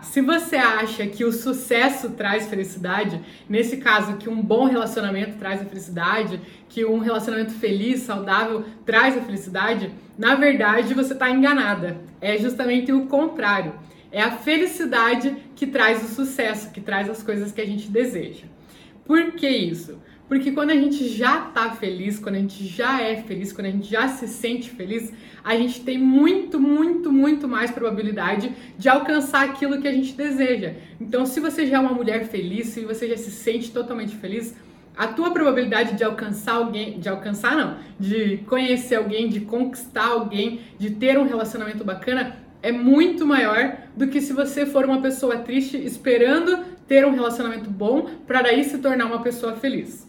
Se você acha que o sucesso traz felicidade, nesse caso que um bom relacionamento traz a felicidade, que um relacionamento feliz, saudável traz a felicidade, na verdade você está enganada. É justamente o contrário. É a felicidade que traz o sucesso, que traz as coisas que a gente deseja. Por que isso? Porque quando a gente já tá feliz, quando a gente já é feliz, quando a gente já se sente feliz, a gente tem muito, muito, muito mais probabilidade de alcançar aquilo que a gente deseja. Então, se você já é uma mulher feliz, se você já se sente totalmente feliz, a tua probabilidade de alcançar alguém, de alcançar não, de conhecer alguém, de conquistar alguém, de ter um relacionamento bacana é muito maior do que se você for uma pessoa triste esperando ter um relacionamento bom para daí se tornar uma pessoa feliz.